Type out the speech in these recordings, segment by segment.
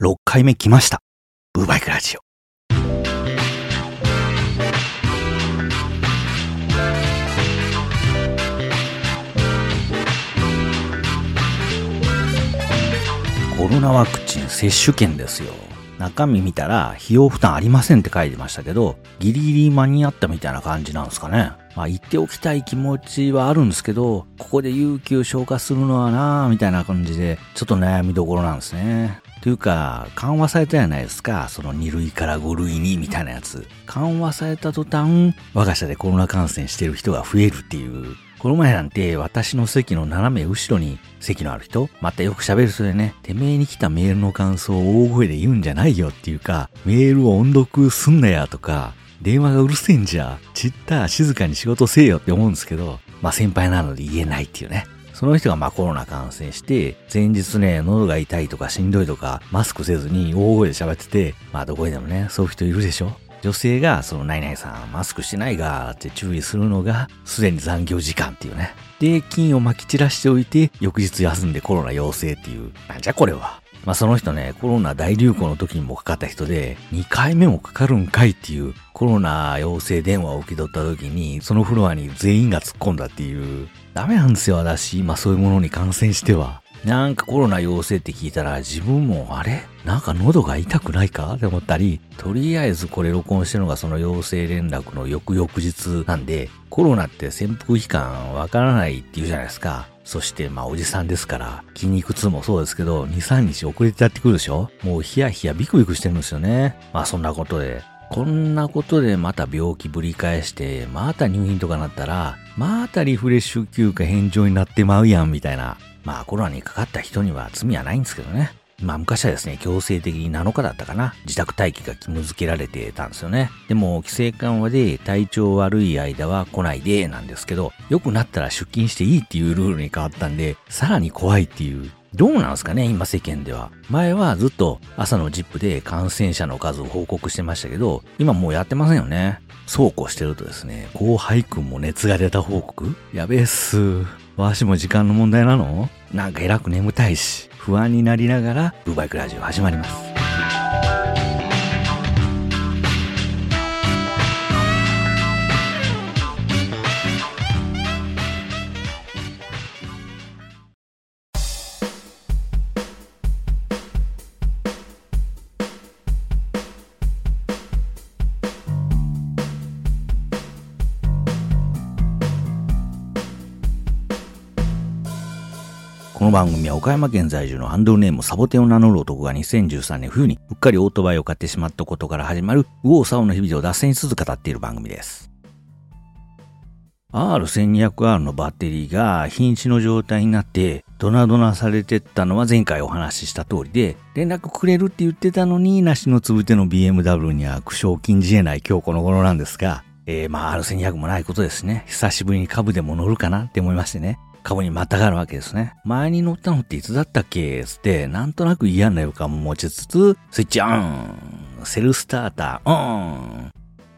6回目来ました。ブーバイクラジオ。コロナワクチン接種券ですよ。中身見たら費用負担ありませんって書いてましたけど、ギリギリ間に合ったみたいな感じなんですかね。まあ言っておきたい気持ちはあるんですけど、ここで有給消化するのはなぁ、みたいな感じで、ちょっと悩みどころなんですね。というか、緩和されたじゃないですか。その2類から5類にみたいなやつ。緩和された途端、我が社でコロナ感染してる人が増えるっていう。この前なんて私の席の斜め後ろに席のある人、またよく喋る人でね、てめえに来たメールの感想を大声で言うんじゃないよっていうか、メールを音読すんなやとか、電話がうるせえんじゃ、ちった静かに仕事せえよって思うんですけど、まあ先輩なので言えないっていうね。その人がまあコロナ感染して、前日ね、喉が痛いとかしんどいとか、マスクせずに大声で喋ってて、まあどこにでもね、そういう人いるでしょ女性が、その、ナイナイさん、マスクしてないが、って注意するのが、すでに残業時間っていうね。で、菌を撒き散らしておいて、翌日休んでコロナ陽性っていう。なんじゃこれは。まあその人ね、コロナ大流行の時にもかかった人で、2回目もかかるんかいっていう、コロナ陽性電話を受け取った時に、そのフロアに全員が突っ込んだっていう、ダメなんですよ、私。今そういうものに感染しては。なんかコロナ陽性って聞いたら自分もあれ？なんか喉が痛くないか？って思ったり、とりあえずこれ録音してるのがその陽性連絡の翌々日なんで、コロナって潜伏期間わからないって言うじゃないですか。そしてまあおじさんですから、筋肉痛もそうですけど、2、3日遅れてやってくるでしょ？もうヒヤヒヤビクビクしてるんですよね。まあそんなことで、こんなことでまた病気ぶり返して、また入院とかなったら、またリフレッシュ休暇返上になってまうやんみたいな。まあコロナにかかった人には罪はないんですけどね。まあ昔はですね、強制的に7日だったかな。自宅待機が義務付けられてたんですよね。でも、規制緩和で体調悪い間は来ないで、なんですけど、良くなったら出勤していいっていうルールに変わったんで、さらに怖いっていう。どうなんですかね今世間では。前はずっと朝のジップで感染者の数を報告してましたけど、今もうやってませんよね。そうこうしてるとですね、後輩くんも熱が出た報告？やべえっす。わしも時間の問題なの？なんか偉く眠たいし、不安になりながら、ブーバイクラジオ始まります。の番組は岡山県在住のハンドルネームサボテンを名乗る男が2013年冬にうっかりオートバイを買ってしまったことから始まる右往左往の日々を脱線しつつ語っている番組です。R1200R のバッテリーが瀕死の状態になってドナドナされてったのは前回お話しした通りで連絡くれるって言ってたのに梨のつぶての BMW には苦笑禁じ得ない今日この頃なんですがえー、まあ R1200 もないことですね。久しぶりに株でも乗るかなって思いましてね。株にまたがるわけですね。前に乗ったのっていつだったっけ？つって、なんとなく嫌な予感も持ちつつ、スイッチオンセルスターターオン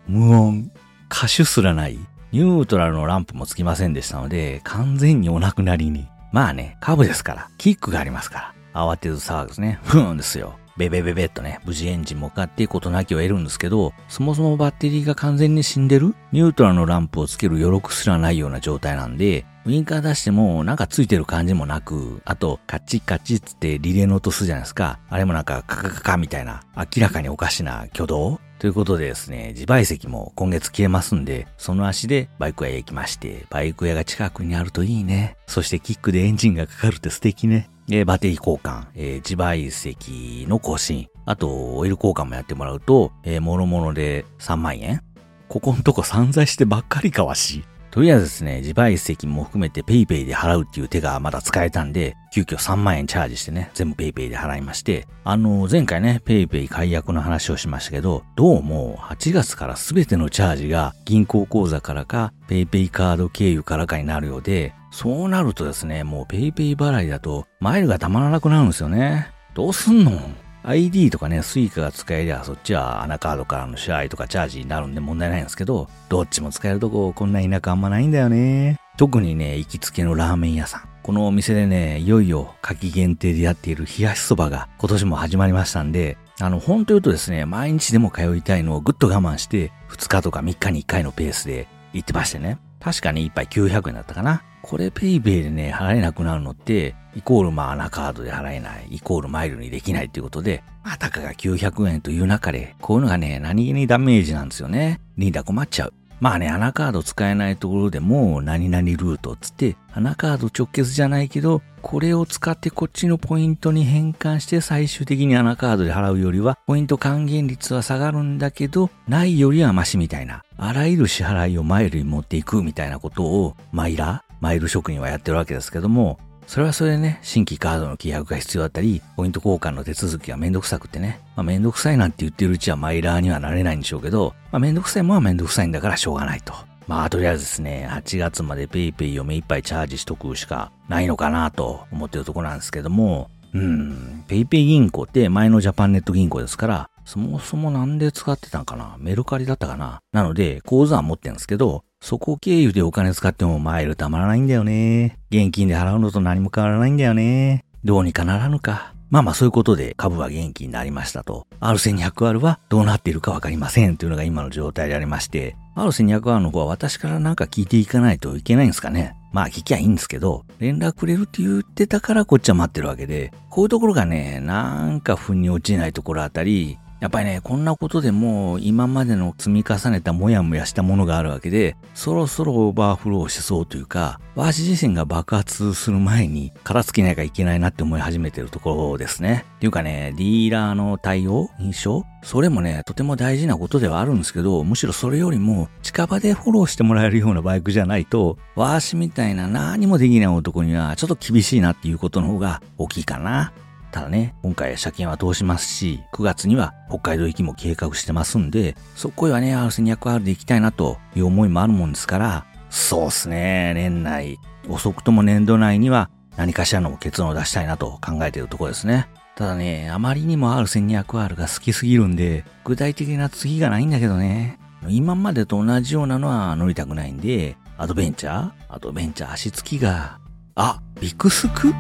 無音歌手すらないニュートラルのランプもつきませんでしたので、完全にお亡くなりに。まあね、株ですから、キックがありますから。慌てず騒ぐですね。ふーんですよ。ベベベベっとね、無事エンジンも買ってことなきを得るんですけど、そもそもバッテリーが完全に死んでる？ニュートラルのランプをつける余力すらないような状態なんで、ウィンカー出してもなんかついてる感じもなく、あとカチカチつってリレーの音するじゃないですか。あれもなんかカカカカみたいな明らかにおかしな挙動？ということでですね、自賠責も今月消えますんで、その足でバイク屋へ行きまして、バイク屋が近くにあるといいね。そしてキックでエンジンがかかるって素敵ね。えバッテリー交換、えー、自賠責の更新、あと、オイル交換もやってもらうと、えー、もろもろで3万円ここんとこ散財してばっかりかわし。とりあえずですね、自賠責も含めて PayPay で払うっていう手がまだ使えたんで、急遽3万円チャージしてね、全部 PayPay で払いまして、あの、前回ね、PayPay 解約の話をしましたけど、どうも8月から全てのチャージが銀行口座からか PayPay カード経由からかになるようで、そうなるとですね、もう PayPay 払いだとマイルがたまらなくなるんですよね。どうすんの？iD とかね、スイカが使えりゃ、そっちは ANA カードからの支払いとかチャージになるんで問題ないんですけど、どっちも使えるとこ、こんな田舎あんまないんだよね。特にね、行きつけのラーメン屋さん。このお店でね、いよいよ夏季限定でやっている冷やしそばが今年も始まりましたんで、あの、本当言うとですね、毎日でも通いたいのをぐっと我慢して、2日とか3日に1回のペースで行ってましてね。確かに1杯900円だったかな。これペイペイでね、払えなくなるのって、イコールまあ ANA カードで払えない、イコールマイルにできないっていうことで、まあたかが900円という中で、こういうのがね、何気にダメージなんですよね。リーダー困っちゃう。まあね、穴カード使えないところでも、何々ルートつって、穴カード直結じゃないけど、これを使ってこっちのポイントに変換して最終的に穴カードで払うよりは、ポイント還元率は下がるんだけど、ないよりはマシみたいな、あらゆる支払いをマイルに持っていくみたいなことを、マイラマイル職人はやってるわけですけども、それはそれでね、新規カードの契約が必要だったり、ポイント交換の手続きがめんどくさくってね、まあめんどくさいなんて言ってるうちはマイラーにはなれないんでしょうけど、まあめんどくさいもんはめんどくさいんだからしょうがないと。まあとりあえずですね、8月まで PayPay を目いっぱいチャージしとくしかないのかなと思ってるところなんですけども、うん、PayPay 銀行って前のジャパンネット銀行ですから、そもそもなんで使ってたんかな。メルカリだったかな。なので、口座は持ってるんですけど、そこ経由でお金使ってもマイルたまらないんだよね。現金で払うのと何も変わらないんだよね。どうにかならぬか。まあまあそういうことで株は元気になりましたと。R1200R はどうなっているかわかりませんというのが今の状態でありまして、R1200R の方は私からなんか聞いていかないといけないんですかね。まあ聞きゃいいんですけど、連絡くれるって言ってたからこっちは待ってるわけで、こういうところがね、なんか腑に落ちないところあたり、やっぱりね、こんなことでも今までの積み重ねたもやもやしたものがあるわけで、そろそろオーバーフローしそうというか、私自身が爆発する前に殻つけなきゃいけないなって思い始めてるところですね。っていうかね、ディーラーの対応印象？それもね、とても大事なことではあるんですけど、むしろそれよりも近場でフォローしてもらえるようなバイクじゃないと、わしみたいな何もできない男にはちょっと厳しいなっていうことの方が大きいかな。ただね、今回車検は通しますし、9月には北海道行きも計画してますんで、そこへはね、R1200R で行きたいなという思いもあるもんですから、そうっすね、年内、遅くとも年度内には何かしらの結論を出したいなと考えているところですね。ただね、あまりにも R1200R が好きすぎるんで、具体的な次がないんだけどね。今までと同じようなのは乗りたくないんで、アドベンチャー？アドベンチャー足つきが、あ、ビクスク？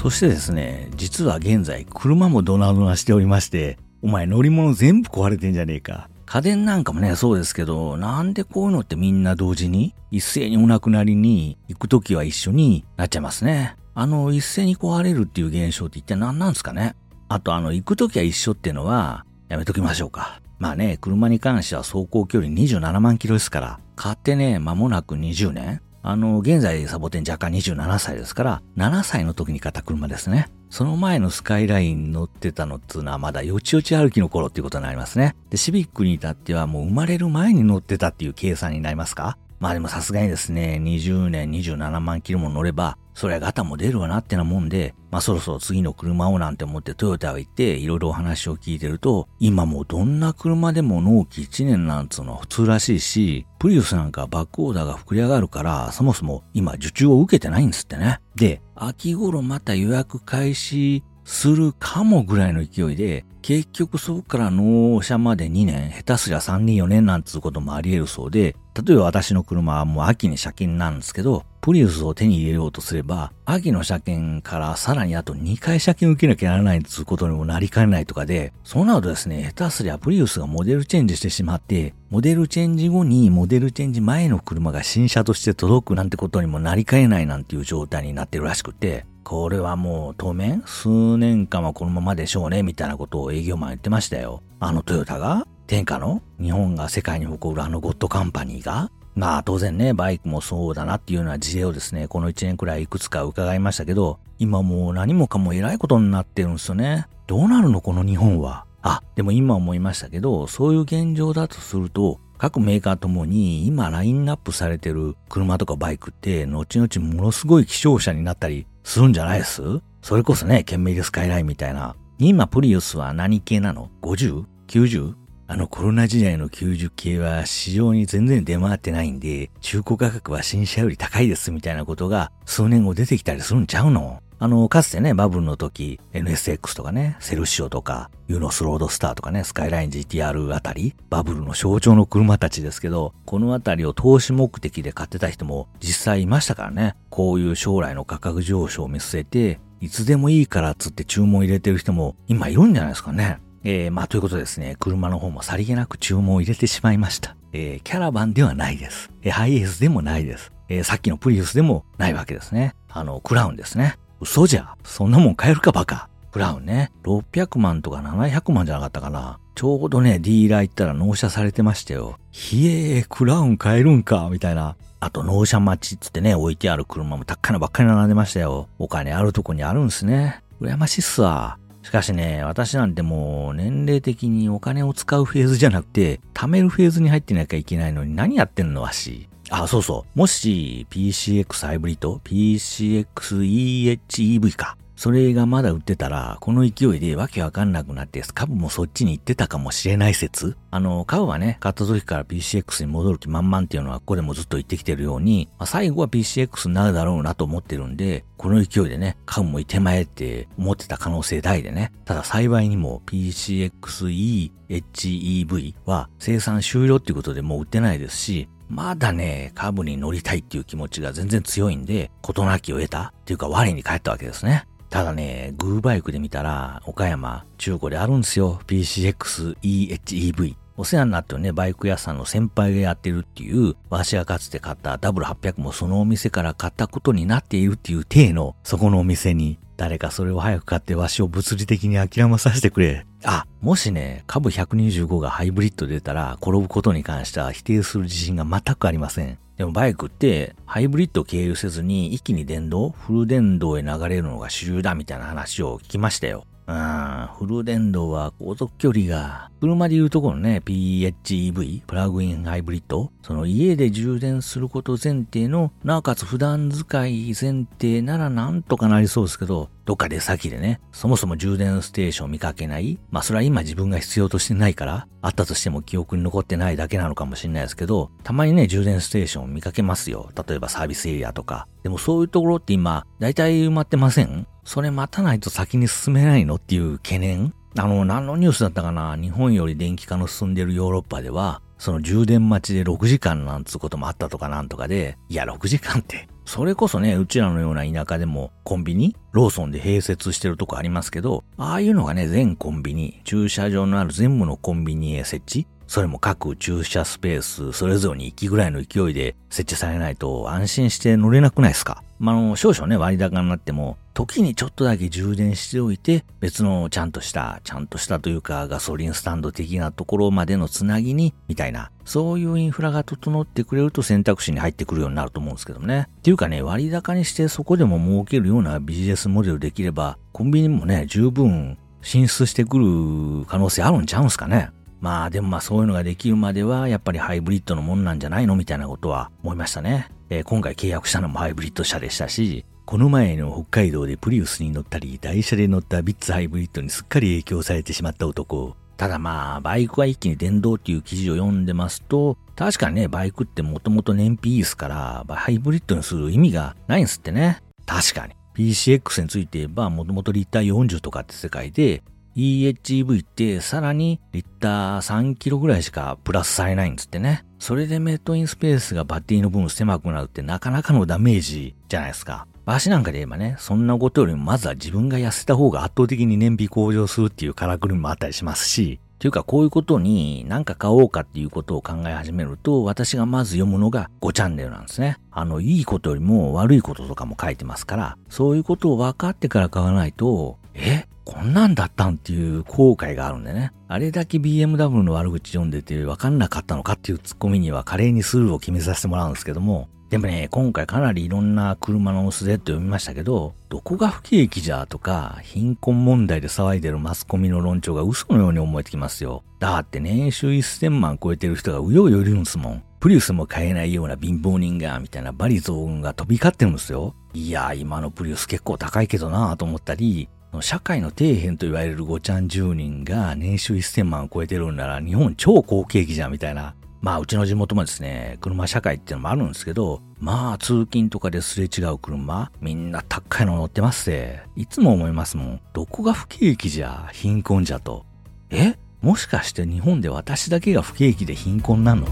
そしてですね、実は現在車もドナドナしておりまして、お前乗り物全部壊れてんじゃねえか。家電なんかもね、そうですけど、なんでこういうのってみんな同時に、一斉にお亡くなりに行くときは一緒になっちゃいますね。あの、一斉に壊れるっていう現象って一体何なんですかねあとあの、行くときは一緒っていうのは、やめときましょうか。まあね、車に関しては走行距離27万キロですから、買ってね、間もなく20年あの、現在サボテン若干27歳ですから、7歳の時に買った車ですね。その前のスカイライン乗ってたのっつうのはまだよちよち歩きの頃っていうことになりますね。で、シビックに至ってはもう生まれる前に乗ってたっていう計算になりますか？まあでもさすがにですね、20年27万キロも乗れば、そりゃガタも出るわなってなもんで、まあそろそろ次の車をなんて思ってトヨタを行っていろいろお話を聞いてると、今もどんな車でも納期1年なんつうのは普通らしいし、プリウスなんかバックオーダーが膨れ上がるから、そもそも今受注を受けてないんですってね。で、秋頃また予約開始するかもぐらいの勢いで、結局そこから納車まで2年、下手すりゃ3年4年なんつうこともあり得るそうで、例えば私の車はもう秋に車検なんですけど、プリウスを手に入れようとすれば、秋の車検からさらにあと2回車検を受けなきゃならないっつうことにもなりかねないとかで、そうなるとですね、下手すりゃプリウスがモデルチェンジしてしまって、モデルチェンジ後にモデルチェンジ前の車が新車として届くなんてことにもなりかねないなんていう状態になってるらしくて、これはもう当面数年間はこのままでしょうねみたいなことを営業マン言ってましたよ。あのトヨタが天下の日本が世界に誇るあのゴッドカンパニーがまあ当然ね、バイクもそうだなっていうような事例をですね、この1年くらいいくつか伺いましたけど、今もう何もかも偉いことになってるんですよね。どうなるのこの日本は？あ、でも今思いましたけど、そういう現状だとすると、各メーカーともに今ラインナップされてる車とかバイクって後々ものすごい希少車になったりするんじゃないです？それこそね、ケンメリスカイラインみたいな。今プリウスは何系なの ?50?90? あのコロナ時代の90系は市場に全然出回ってないんで、中古価格は新車より高いですみたいなことが数年後出てきたりするんちゃうの？あの、かつてね、バブルの時、NSX とかね、セルシオとか、ユノスロードスターとかね、スカイライン GTR あたり、バブルの象徴の車たちですけど、このあたりを投資目的で買ってた人も実際いましたからね、こういう将来の価格上昇を見据えて、いつでもいいからっつって注文入れてる人も今いるんじゃないですかね。えー、まあ、ということですね、車の方もさりげなく注文を入れてしまいました。えー、キャラバンではないです。えー、ハイエースでもないです。えー、さっきのプリウスでもないわけですね。あの、クラウンですね。嘘じゃ。そんなもん買えるかバカ。クラウンね。600万とか700万じゃなかったかな。ちょうどね、ディーラー行ったら納車されてましたよ。ひえー、クラウン買えるんか、みたいな。あと納車待ちっつってね、置いてある車も高いのばっかり並んでましたよ。お金あるとこにあるんすね。羨ましいっすわ。しかしね、私なんてもう年齢的にお金を使うフェーズじゃなくて、貯めるフェーズに入ってなきゃいけないのに何やってんのわし。あ、そうそう。もし PCX ハイブリッド ?PCXEHEV か。それがまだ売ってたら、この勢いでわけわかんなくなって、株もそっちに行ってたかもしれない説あの、株はね、買った時から PCX に戻る気満々っていうのはここでもずっと言ってきてるように、まあ、最後は PCX になるだろうなと思ってるんで、この勢いでね、株もいてまえって思ってた可能性大でね。ただ幸いにも PCXE HEV は生産終了っていうことでもう売ってないですし、まだね、株に乗りたいっていう気持ちが全然強いんで、事なきを得たっていうか我に帰ったわけですね。ただね、グーバイクで見たら、岡山、中古であるんですよ。PCX EHEV。お世話になってるね、バイク屋さんの先輩がやってるっていう、わしがかつて買った W800 もそのお店から買ったことになっているっていう体の、そこのお店に、誰かそれを早く買ってわしを物理的に諦めさせてくれ。あ、もしね、株125がハイブリッド出たら、転ぶことに関しては否定する自信が全くありません。でもバイクってハイブリッド経由せずに一気に電動、フル電動へ流れるのが主流だみたいな話を聞きましたよ。うん、フル電動は航続距離が、車で言うところのね、PHEV、プラグインハイブリッド、その家で充電すること前提の、なおかつ普段使い前提ならなんとかなりそうですけど、どっか出先でね、そもそも充電ステーション見かけない。まあそれは今自分が必要としてないから、あったとしても記憶に残ってないだけなのかもしれないですけど、たまにね、充電ステーション見かけますよ。例えばサービスエリアとか。でもそういうところって今、だいたい埋まってません？それ待たないと先に進めないのっていう懸念？あの、何のニュースだったかな？日本より電気化の進んでるヨーロッパでは、その充電待ちで6時間なんつうこともあったとかなんとかで、いや、6時間って、それこそね、うちらのような田舎でもコンビニローソンで併設してるとこありますけど、ああいうのがね、全コンビニ、駐車場のある全部のコンビニへ設置それも各駐車スペース、それぞれに行きぐらいの勢いで設置されないと安心して乗れなくないですか？まあ、の、少々ね、割高になっても、時にちょっとだけ充電しておいて、別のちゃんとした、ちゃんとしたというかガソリンスタンド的なところまでのつなぎに、みたいな、そういうインフラが整ってくれると選択肢に入ってくるようになると思うんですけどね。っていうかね、割高にしてそこでも儲けるようなビジネスモデルできれば、コンビニもね、十分進出してくる可能性あるんちゃうんすかね？まあでもまあそういうのができるまではやっぱりハイブリッドのもんなんじゃないのみたいなことは思いましたね。えー、今回契約したのもハイブリッド車でしたし、この前の北海道でプリウスに乗ったり、台車で乗ったビッツハイブリッドにすっかり影響されてしまった男。ただまあ、バイクは一気に電動っていう記事を読んでますと、確かにね、バイクってもともと燃費いいですから、ハイブリッドにする意味がないんすってね。確かに。PCX について言えば、もともとリッター40とかって世界で、EHEV ってさらにリッター3キロぐらいしかプラスされないんですってね。それでメットインスペースがバッテリーの分狭くなるってなかなかのダメージじゃないですか。足なんかで言えばね、そんなことよりもまずは自分が痩せた方が圧倒的に燃費向上するっていうからくりもあったりしますし、というかこういうことに何か買おうかっていうことを考え始めると、私がまず読むのが5チャンネルなんですね。あの、いいことよりも悪いこととかも書いてますから、そういうことを分かってから買わないと、え？こんなんだったんっていう後悔があるんでね。あれだけ BMW の悪口読んでて分かんなかったのかっていうツッコミには華麗にスルーを決めさせてもらうんですけども、でもね、今回かなりいろんな車のスレッド読みましたけど、どこが不景気じゃとか、貧困問題で騒いでるマスコミの論調が嘘のように思えてきますよ。だって年収1000万超えてる人がうようよいるんすもん。プリウスも買えないような貧乏人が、みたいなバリ増運が飛び交ってるんですよ。いや、今のプリウス結構高いけどなぁと思ったり、社会の底辺と言われるごちゃん10人が年収1000万を超えてるんなら日本超好景気じゃんみたいな。まあうちの地元もですね、車社会っていうのもあるんですけど、まあ通勤とかですれ違う車、みんな高いの乗ってますって、いつも思いますもん。どこが不景気じゃ、貧困じゃと。え？もしかして日本で私だけが不景気で貧困なの？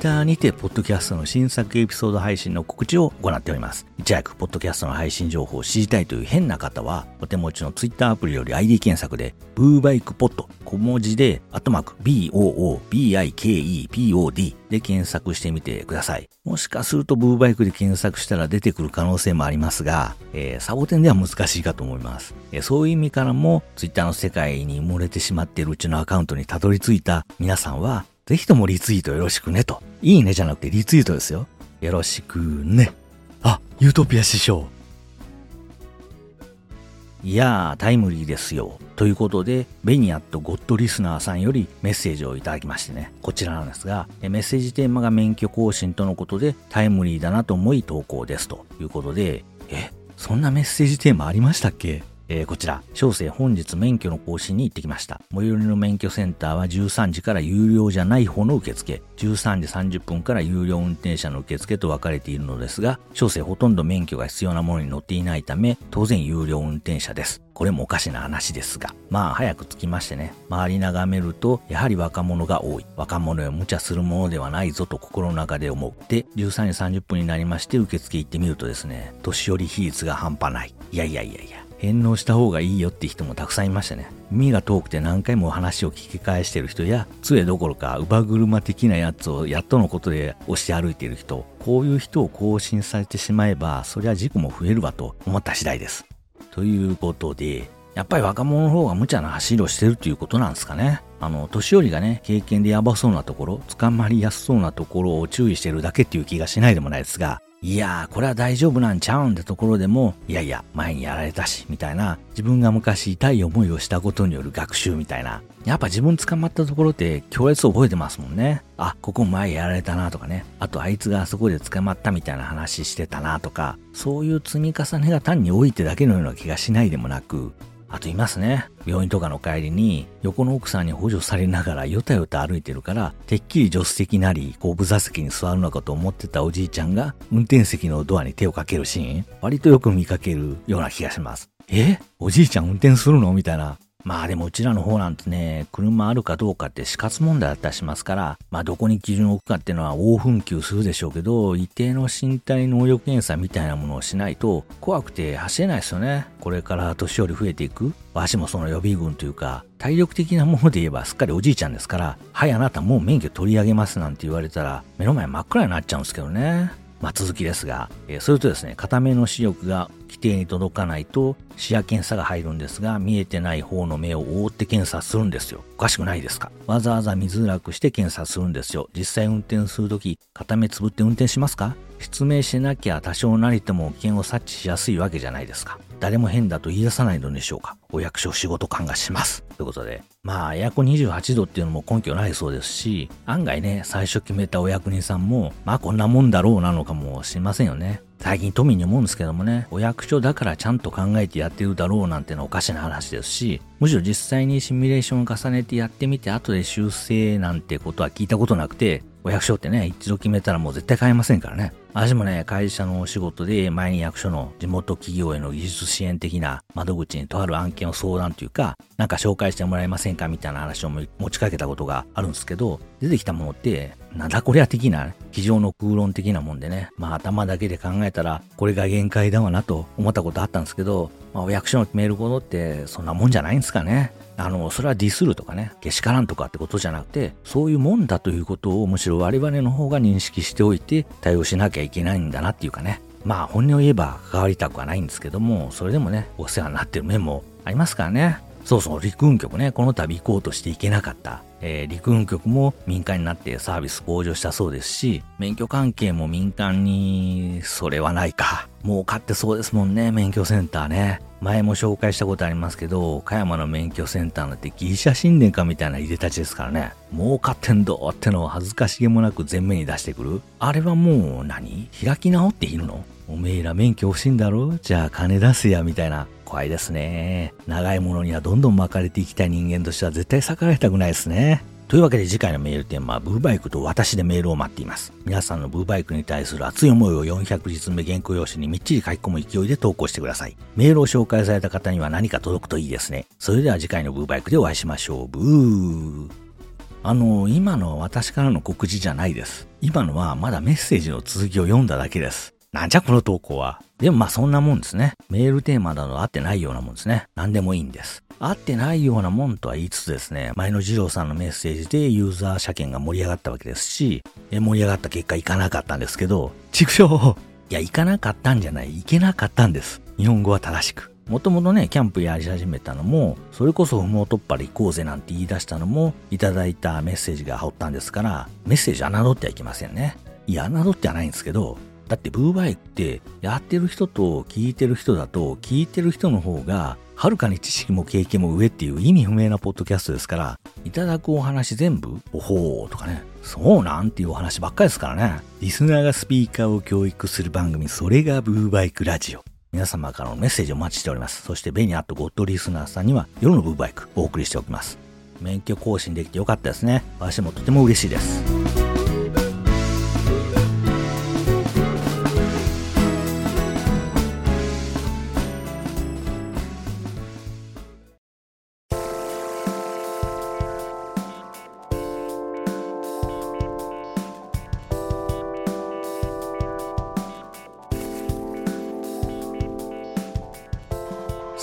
はツイッターにて、ポッドキャストの新作エピソード配信の告知を行っております。いち早く、ポッドキャストの配信情報を知りたいという変な方は、お手持ちのツイッターアプリより ID 検索で、ブーバイクポッド、小文字で、アットマーク、BOOBIKEPOD で検索してみてください。もしかすると、ブーバイクで検索したら出てくる可能性もありますが、えー、サボテンでは難しいかと思います。えー、そういう意味からも、ツイッターの世界に埋もれてしまっているうちのアカウントにたどり着いた皆さんは、ぜひともリツイートよろしくねと。いいねじゃなくてリツイートですよ。よろしくね。あ、ユートピア師匠。いやー、タイムリーですよ。ということで、ベニアットゴッドリスナーさんよりメッセージをいただきましてね、こちらなんですが、メッセージテーマが免許更新とのことで、タイムリーだなと思い投稿ですということで、え、そんなメッセージテーマありましたっけ？えー、こちら、小生本日免許の更新に行ってきました。最寄りの免許センターは13時から有料じゃない方の受付、13時30分から有料運転者の受付と分かれているのですが、小生ほとんど免許が必要なものに乗っていないため、当然有料運転者です。これもおかしな話ですが、まあ早く着きましてね、周り眺めると、やはり若者が多い。若者よ無茶するものではないぞと心の中で思う。で、13時30分になりまして受付行ってみるとですね、年寄り比率が半端ない。いやいやいやいや、返納した方がいいよって人もたくさんいましたね。耳が遠くて何回も話を聞き返してる人や、杖どころか、乳母車的なやつをやっとのことで押して歩いている人、こういう人を更新されてしまえば、そりゃ事故も増えるわと思った次第です。ということで、やっぱり若者の方が無茶な走りをしてるということなんですかね。あの、年寄りがね、経験でやばそうなところ、捕まりやすそうなところを注意してるだけっていう気がしないでもないですが、いやー、これは大丈夫なんちゃうんってところでも、いやいや、前にやられたし、みたいな、自分が昔痛い思いをしたことによる学習みたいな。やっぱ自分捕まったところって強烈覚えてますもんね。あ、ここ前やられたなとかね。あとあいつがあそこで捕まったみたいな話してたなとか、そういう積み重ねが単に多いってだけのような気がしないでもなく、あといますね。病院とかの帰りに、横の奥さんに補助されながらよたよた歩いてるから、てっきり助手席なり後部座席に座るのかと思ってたおじいちゃんが、運転席のドアに手をかけるシーン、割とよく見かけるような気がします。え？おじいちゃん運転するの？みたいな。まあでもうちらの方なんてね、車あるかどうかって死活問題だったりしますから、まあどこに基準を置くかっていうのは大紛糾するでしょうけど、一定の身体能力検査みたいなものをしないと怖くて走れないですよね。これから年寄り増えていく。わしもその予備軍というか、体力的なもので言えばすっかりおじいちゃんですから、はい、あなたもう免許取り上げますなんて言われたら、目の前真っ暗になっちゃうんですけどね。まあ、続きですが、えー、それとですね、片目の視力が規定に届かないと視野検査が入るんですが、見えてない方の目を覆って検査するんですよ。おかしくないですか？わざわざ見づらくして検査するんですよ。実際運転するとき、片目つぶって運転しますか？失明しなきゃ多少なりとも危険を察知しやすいわけじゃないですか。誰も変だと言い出さないのでしょうか？お役所仕事感がします。ということで、まあ、エアコン28度っていうのも根拠ないそうですし、案外ね、最初決めたお役人さんも、まあこんなもんだろうなのかもしれませんよね。最近都民に思うんですけどもね、お役所だからちゃんと考えてやってるだろうなんてのおかしな話ですし、むしろ実際にシミュレーションを重ねてやってみて後で修正なんてことは聞いたことなくて、お役所ってね、一度決めたらもう絶対変えませんからね。私もね、会社のお仕事で前に役所の地元企業への技術支援的な窓口にとある案件を相談というか、なんか紹介してもらえませんかみたいな話を持ちかけたことがあるんですけど、出てきたものって、なんだこりゃ的な、机上の空論的なもんでね、まあ頭だけで考えたら、これが限界だわなと思ったことあったんですけど、まあお役所の決めることってそんなもんじゃないんですかね。あの、それはディスるとかね、けしからんとかってことじゃなくて、そういうもんだということをむしろ我々の方が認識しておいて対応しなきゃいけないんだなっていうかね。まあ本音を言えば関わりたくはないんですけども、それでもね、お世話になってる面もありますからね。そうそう、陸運局ね、この度行こうとして行けなかった。えー、陸運局も民間になってサービス向上したそうですし、免許関係も民間に、それはないか。儲かってそうですもんね、免許センターね。前も紹介したことありますけど、岡山の免許センターなんてギリシャ神殿かみたいな入れたちですからね。儲かってんどってのを恥ずかしげもなく前面に出してくる。あれはもう何？開き直っているの？おめえら免許欲しいんだろ？じゃあ金出すや、みたいな。怖いですね。長いものにはどんどん巻かれていきたい人間としては絶対逆らいたくないですね。というわけで次回のメールテーマはブーバイクと私でメールを待っています。皆さんのブーバイクに対する熱い思いを400日目原稿用紙にみっちり書き込む勢いで投稿してください。メールを紹介された方には何か届くといいですね。それでは次回のブーバイクでお会いしましょう。ブー。あの、今のは私からの告知じゃないです。今のはまだメッセージの続きを読んだだけです。なんじゃこの投稿は。でもまあそんなもんですね。メールテーマなど合ってないようなもんですね。何でもいいんです。合ってないようなもんとは言いつつですね、前の二郎さんのメッセージでユーザー車検が盛り上がったわけですし、盛り上がった結果行かなかったんですけど、畜生いや、行かなかったんじゃない、行けなかったんです。日本語は正しく。もともとね、キャンプやり始めたのも、それこそ不毛突破で行こうぜなんて言い出したのも、いただいたメッセージが羽織ったんですから、メッセージ侮ってはいけませんね。いや、侮ってはないんですけど、だってブーバイってやってる人と聞いてる人だと聞いてる人の方がはるかに知識も経験も上っていう意味不明なポッドキャストですから、いただくお話全部、おほーとかね、そうなんっていうお話ばっかりですからね。リスナーがスピーカーを教育する番組、それがブーバイクラジオ。皆様からのメッセージをお待ちしております。そして、ベニアットゴッドリスナーさんには夜のブーバイクお送りしておきます。免許更新できてよかったですね。私もとても嬉しいです。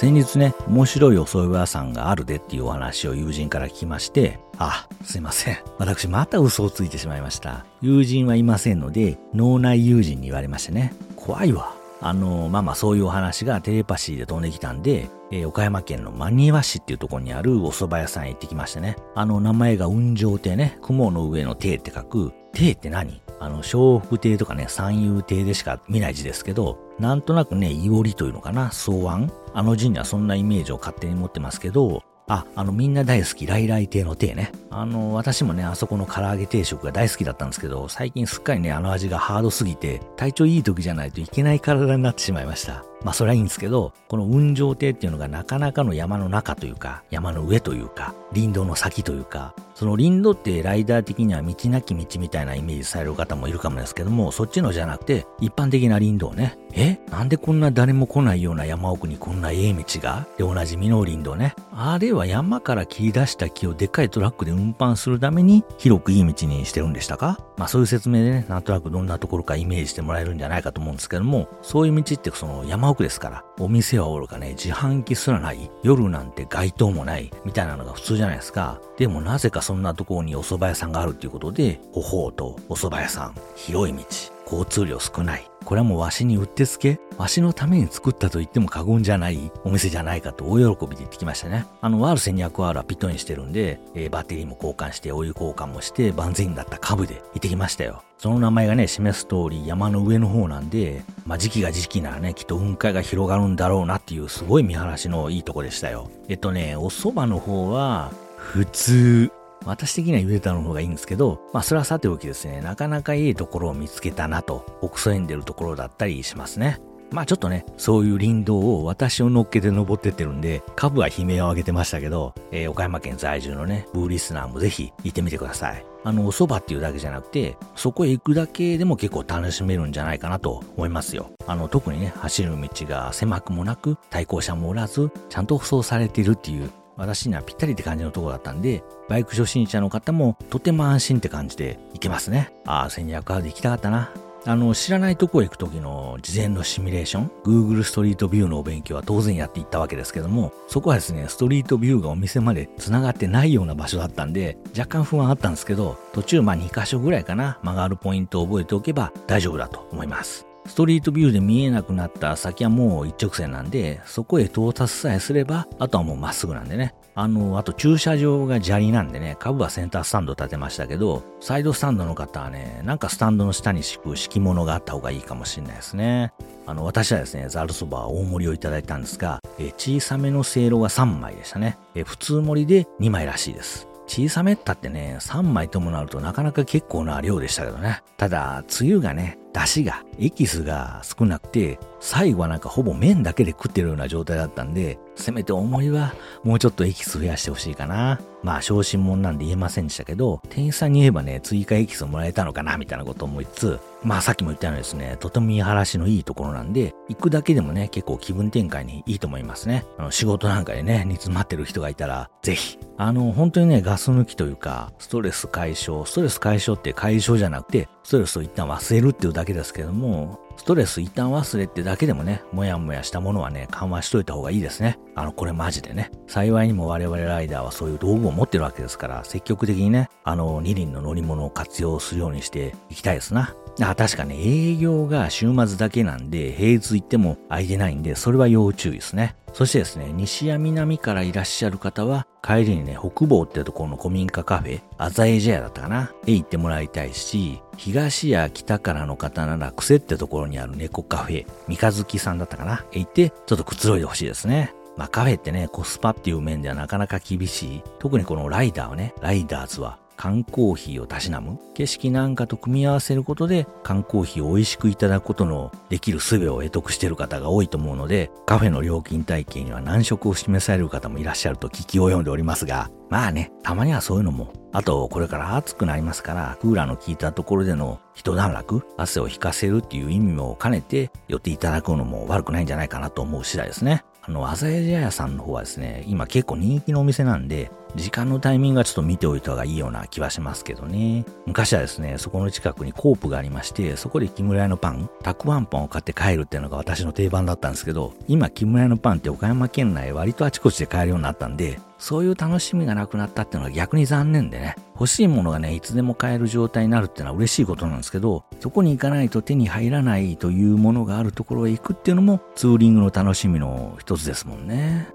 先日ね、面白いお蕎麦屋さんがあるでっていうお話を友人から聞きまして、あ、すいません。私また嘘をついてしまいました。友人はいませんので、脳内友人に言われましてね。怖いわ。あの、まあまあそういうお話がテレパシーで飛んできたんで、えー、岡山県の真庭市っていうところにあるお蕎麦屋さんへ行ってきましてね。あの名前が雲上亭ね、雲の上の亭って書く、亭って何？あの、小福亭とかね、三遊亭でしか見ない字ですけど、なんとなくね、いおりというのかな、草案あの字にはそんなイメージを勝手に持ってますけど、あ、あのみんな大好き、ライライ亭の亭ね。あの、私もね、あそこの唐揚げ定食が大好きだったんですけど、最近すっかりね、あの味がハードすぎて、体調いい時じゃないといけない体になってしまいました。まあそれはいいんですけど、この雲上亭っていうのがなかなかの山の中というか、山の上というか、林道の先というか、その林道ってライダー的には道なき道みたいなイメージされる方もいるかもですけども、そっちのじゃなくて、一般的な林道ね。え？なんでこんな誰も来ないような山奥にこんなええ道が？で、おなじみの林道ね。あれは山から切り出した木をでっかいトラックで運運搬するために、広くいい道にしてるんでしたか？まあそういう説明でね、なんとなくどんなところかイメージしてもらえるんじゃないかと思うんですけども、そういう道ってその山奥ですから、お店はおろかね、自販機すらない、夜なんて街灯もない、みたいなのが普通じゃないですか。でもなぜかそんなところにお蕎麦屋さんがあるっていうことで、ほほうとお蕎麦屋さん、広い道、交通量少ない。これはもうわしにうってつけわしのために作ったと言っても過言じゃないお店じゃないかと大喜びで言ってきましたね。あの、R1200R はピットインしてるんで、えー、バッテリーも交換して、お湯交換もして、万全だった株で行ってきましたよ。その名前がね、示す通り山の上の方なんで、まあ、時期が時期ならね、きっと雲海が広がるんだろうなっていうすごい見晴らしのいいとこでしたよ。えっとね、お蕎麦の方は、普通私的には茹でたの方がいいんですけど、まあそれはさておきですね、なかなかいいところを見つけたなと、奥そえんでるところだったりしますね。まあちょっとね、そういう林道を私を乗っけて登ってってるんで、株は悲鳴を上げてましたけど、えー、岡山県在住のね、ブーリスナーもぜひ行ってみてください。あの、お蕎麦っていうだけじゃなくて、そこへ行くだけでも結構楽しめるんじゃないかなと思いますよ。あの、特にね、走る道が狭くもなく、対向車もおらず、ちゃんと舗装されているっていう、私にはぴったりって感じのとこだったんで、バイク初心者の方もとても安心って感じで行けますね。ああ、1200カード行きたかったな。あの、知らないとこへ行く時の事前のシミュレーション、Google ストリートビューのお勉強は当然やっていったわけですけども、そこはですね、ストリートビューがお店まで繋がってないような場所だったんで、若干不安あったんですけど、途中まあ2箇所ぐらいかな、曲がるポイントを覚えておけば大丈夫だと思います。ストリートビューで見えなくなった先はもう一直線なんで、そこへ到達さえすれば、あとはもうまっすぐなんでね。あの、あと駐車場が砂利なんでね、株はセンタースタンド立てましたけど、サイドスタンドの方はね、なんかスタンドの下に敷く敷物があった方がいいかもしれないですね。あの、私はですね、ザルそば大盛りをいただいたんですが、え小さめのせいろが3枚でしたね。え普通盛りで2枚らしいです。小さめったってね、3枚ともなるとなかなか結構な量でしたけどね。ただ、つゆがね、出汁が、エキスが少なくて、最後はなんかほぼ麺だけで食ってるような状態だったんで、せめて思いはもうちょっとエキス増やしてほしいかな。まあ、昇進者なんで言えませんでしたけど、店員さんに言えばね、追加エキスをもらえたのかな、みたいなことを思いつつ、まあさっきも言ったようにですね、とても見晴らしのいいところなんで、行くだけでもね、結構気分転換にいいと思いますね。あの仕事なんかでね、煮詰まってる人がいたら、ぜひ。あの、本当にね、ガス抜きというか、ストレス解消、ストレス解消って解消じゃなくて、ストレスを一旦忘れるっていうだけですけども、ストレス一旦忘れってだけでもね、もやもやしたものはね、緩和しといた方がいいですね。あの、これマジでね。幸いにも我々ライダーはそういう道具を持ってるわけですから、積極的にね、あの、二輪の乗り物を活用するようにしていきたいですな。あ、確かね、営業が週末だけなんで、平日行っても空いてないんで、それは要注意ですね。そしてですね、西や南からいらっしゃる方は、帰りにね、北房ってところの古民家カフェ、アザエジェアだったかなへ行ってもらいたいし、東や北からの方なら、癖ってところにある猫カフェ、三日月さんだったかなへ行って、ちょっとくつろいでほしいですね。まあカフェってね、コスパっていう面ではなかなか厳しい。特にこのライダーはね、ライダーズは缶コーヒーをたしなむ。景色なんかと組み合わせることで缶コーヒーを美味しくいただくことのできる術を得得している方が多いと思うのでカフェの料金体系には難色を示される方もいらっしゃると聞き及んでおりますがまあねたまにはそういうのも。あとこれから暑くなりますからクーラーの効いたところでの一段落汗を引かせるっていう意味も兼ねて寄っていただくのも悪くないんじゃないかなと思う次第ですね。あの、アザエジア屋さんの方はですね、今結構人気のお店なんで、時間のタイミングはちょっと見ておいた方がいいような気はしますけどね。昔はですね、そこの近くにコープがありまして、そこで木村屋のパン、たくあんパンを買って帰るっていうのが私の定番だったんですけど、今木村屋のパンって岡山県内割とあちこちで買えるようになったんで、そういう楽しみがなくなったっていうのは逆に残念でね、欲しいものがね、いつでも買える状態になるっていうのは嬉しいことなんですけど、そこに行かないと手に入らないというものがあるところへ行くっていうのもツーリングの楽しみの一つですもんね。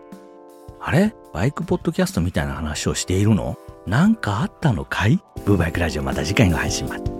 あれ？バイクポッドキャストみたいな話をしているの？なんかあったのかい？ブーバイクラジオまた次回の配信まで。